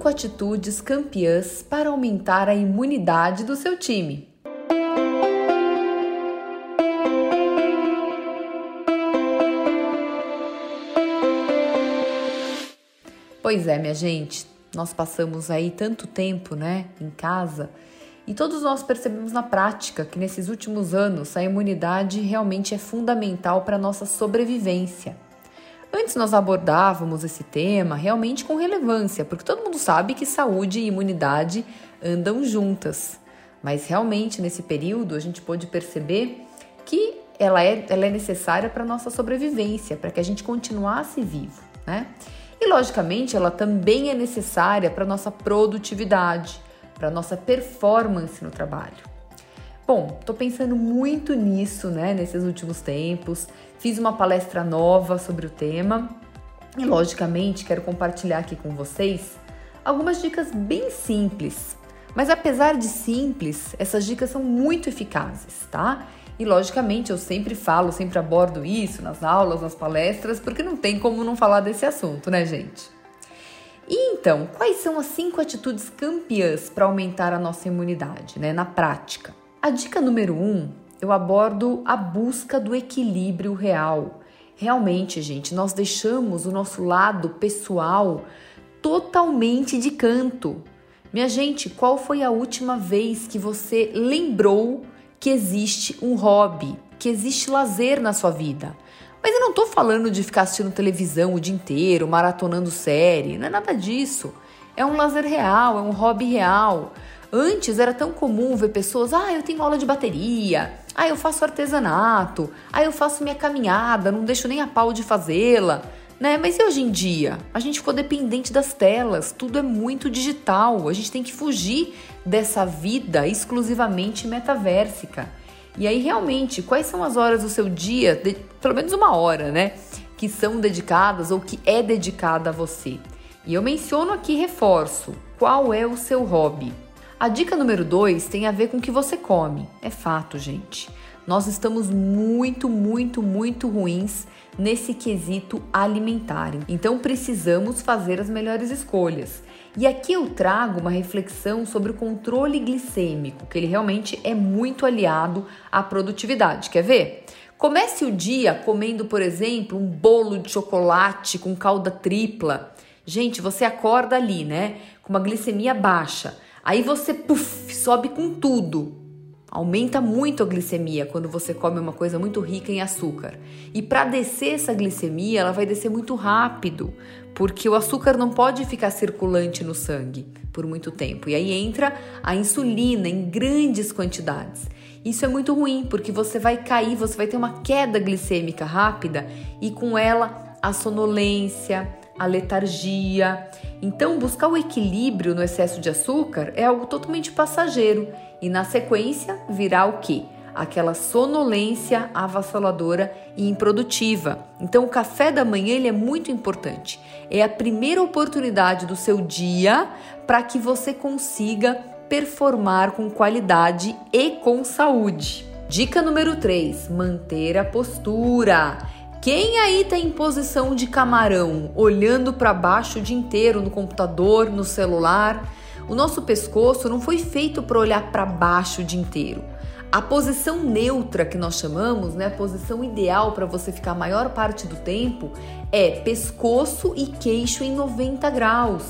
5 atitudes campeãs para aumentar a imunidade do seu time. Pois é, minha gente, nós passamos aí tanto tempo, né, em casa, e todos nós percebemos na prática que nesses últimos anos a imunidade realmente é fundamental para a nossa sobrevivência. Antes nós abordávamos esse tema realmente com relevância, porque todo mundo sabe que saúde e imunidade andam juntas. Mas realmente nesse período a gente pôde perceber que ela é, ela é necessária para a nossa sobrevivência, para que a gente continuasse vivo, né? E logicamente ela também é necessária para a nossa produtividade, para a nossa performance no trabalho. Bom, estou pensando muito nisso, né, nesses últimos tempos. Fiz uma palestra nova sobre o tema e, logicamente, quero compartilhar aqui com vocês algumas dicas bem simples. Mas apesar de simples, essas dicas são muito eficazes, tá? E logicamente eu sempre falo, sempre abordo isso nas aulas, nas palestras, porque não tem como não falar desse assunto, né, gente? E então, quais são as cinco atitudes campeãs para aumentar a nossa imunidade, né, na prática? A dica número um eu abordo a busca do equilíbrio real. Realmente, gente, nós deixamos o nosso lado pessoal totalmente de canto. Minha gente, qual foi a última vez que você lembrou que existe um hobby, que existe lazer na sua vida? Mas eu não tô falando de ficar assistindo televisão o dia inteiro, maratonando série, não é nada disso. É um lazer real, é um hobby real. Antes era tão comum ver pessoas, ah, eu tenho aula de bateria, ah, eu faço artesanato, ah, eu faço minha caminhada, não deixo nem a pau de fazê-la, né? Mas e hoje em dia? A gente ficou dependente das telas, tudo é muito digital, a gente tem que fugir dessa vida exclusivamente metaversica. E aí, realmente, quais são as horas do seu dia, de, pelo menos uma hora, né? Que são dedicadas ou que é dedicada a você? E eu menciono aqui, reforço, qual é o seu hobby? A dica número 2 tem a ver com o que você come. É fato, gente. Nós estamos muito, muito, muito ruins nesse quesito alimentar. Então precisamos fazer as melhores escolhas. E aqui eu trago uma reflexão sobre o controle glicêmico, que ele realmente é muito aliado à produtividade. Quer ver? Comece o dia comendo, por exemplo, um bolo de chocolate com calda tripla. Gente, você acorda ali, né? Com uma glicemia baixa. Aí você puff, sobe com tudo. Aumenta muito a glicemia quando você come uma coisa muito rica em açúcar. E para descer essa glicemia, ela vai descer muito rápido, porque o açúcar não pode ficar circulante no sangue por muito tempo. E aí entra a insulina em grandes quantidades. Isso é muito ruim, porque você vai cair, você vai ter uma queda glicêmica rápida e com ela a sonolência, a letargia. Então, buscar o equilíbrio no excesso de açúcar é algo totalmente passageiro e, na sequência, virá o quê? Aquela sonolência avassaladora e improdutiva. Então, o café da manhã ele é muito importante. É a primeira oportunidade do seu dia para que você consiga performar com qualidade e com saúde. Dica número 3: manter a postura. Quem aí tá em posição de camarão, olhando para baixo o dia inteiro no computador, no celular? O nosso pescoço não foi feito para olhar para baixo o dia inteiro. A posição neutra que nós chamamos, né, a posição ideal para você ficar a maior parte do tempo é pescoço e queixo em 90 graus.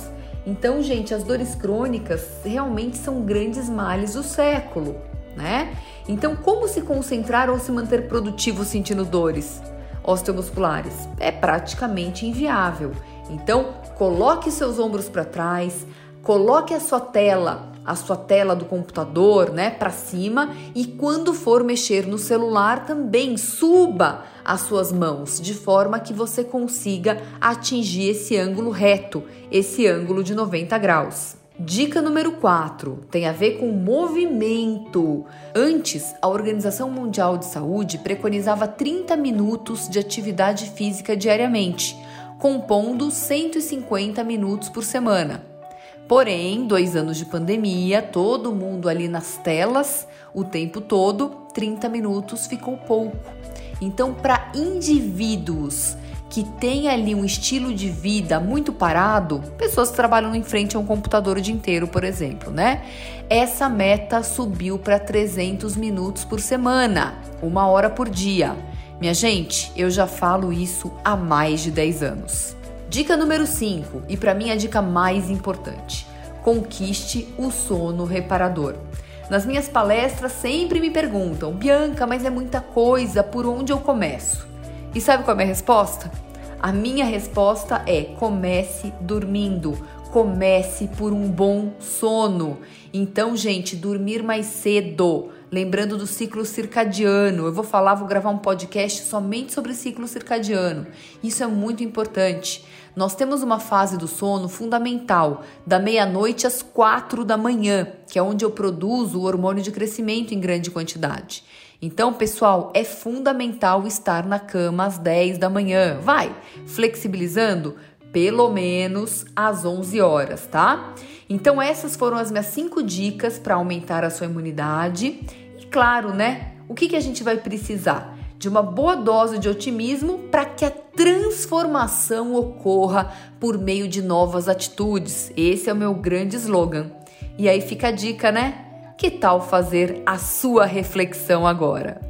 Então, gente, as dores crônicas realmente são grandes males do século, né? Então, como se concentrar ou se manter produtivo sentindo dores? Osteomusculares. É praticamente inviável. Então, coloque seus ombros para trás, coloque a sua tela, a sua tela do computador, né, para cima e quando for mexer no celular também suba as suas mãos de forma que você consiga atingir esse ângulo reto, esse ângulo de 90 graus. Dica número 4 tem a ver com movimento. Antes, a Organização Mundial de Saúde preconizava 30 minutos de atividade física diariamente, compondo 150 minutos por semana. Porém, dois anos de pandemia, todo mundo ali nas telas o tempo todo, 30 minutos ficou pouco. Então, para indivíduos que tem ali um estilo de vida muito parado, pessoas que trabalham em frente a um computador o dia inteiro, por exemplo, né? Essa meta subiu para 300 minutos por semana, uma hora por dia. Minha gente, eu já falo isso há mais de 10 anos. Dica número 5, e para mim a dica mais importante: conquiste o sono reparador. Nas minhas palestras sempre me perguntam, Bianca, mas é muita coisa, por onde eu começo? E sabe qual é a minha resposta? A minha resposta é: comece dormindo. Comece por um bom sono. Então, gente, dormir mais cedo. Lembrando do ciclo circadiano. Eu vou falar, vou gravar um podcast somente sobre ciclo circadiano. Isso é muito importante. Nós temos uma fase do sono fundamental, da meia-noite às quatro da manhã, que é onde eu produzo o hormônio de crescimento em grande quantidade. Então, pessoal, é fundamental estar na cama às 10 da manhã. Vai, flexibilizando pelo menos às 11 horas, tá? Então, essas foram as minhas cinco dicas para aumentar a sua imunidade. E claro, né? O que, que a gente vai precisar? De uma boa dose de otimismo para que a transformação ocorra por meio de novas atitudes. Esse é o meu grande slogan. E aí fica a dica, né? Que tal fazer a sua reflexão agora?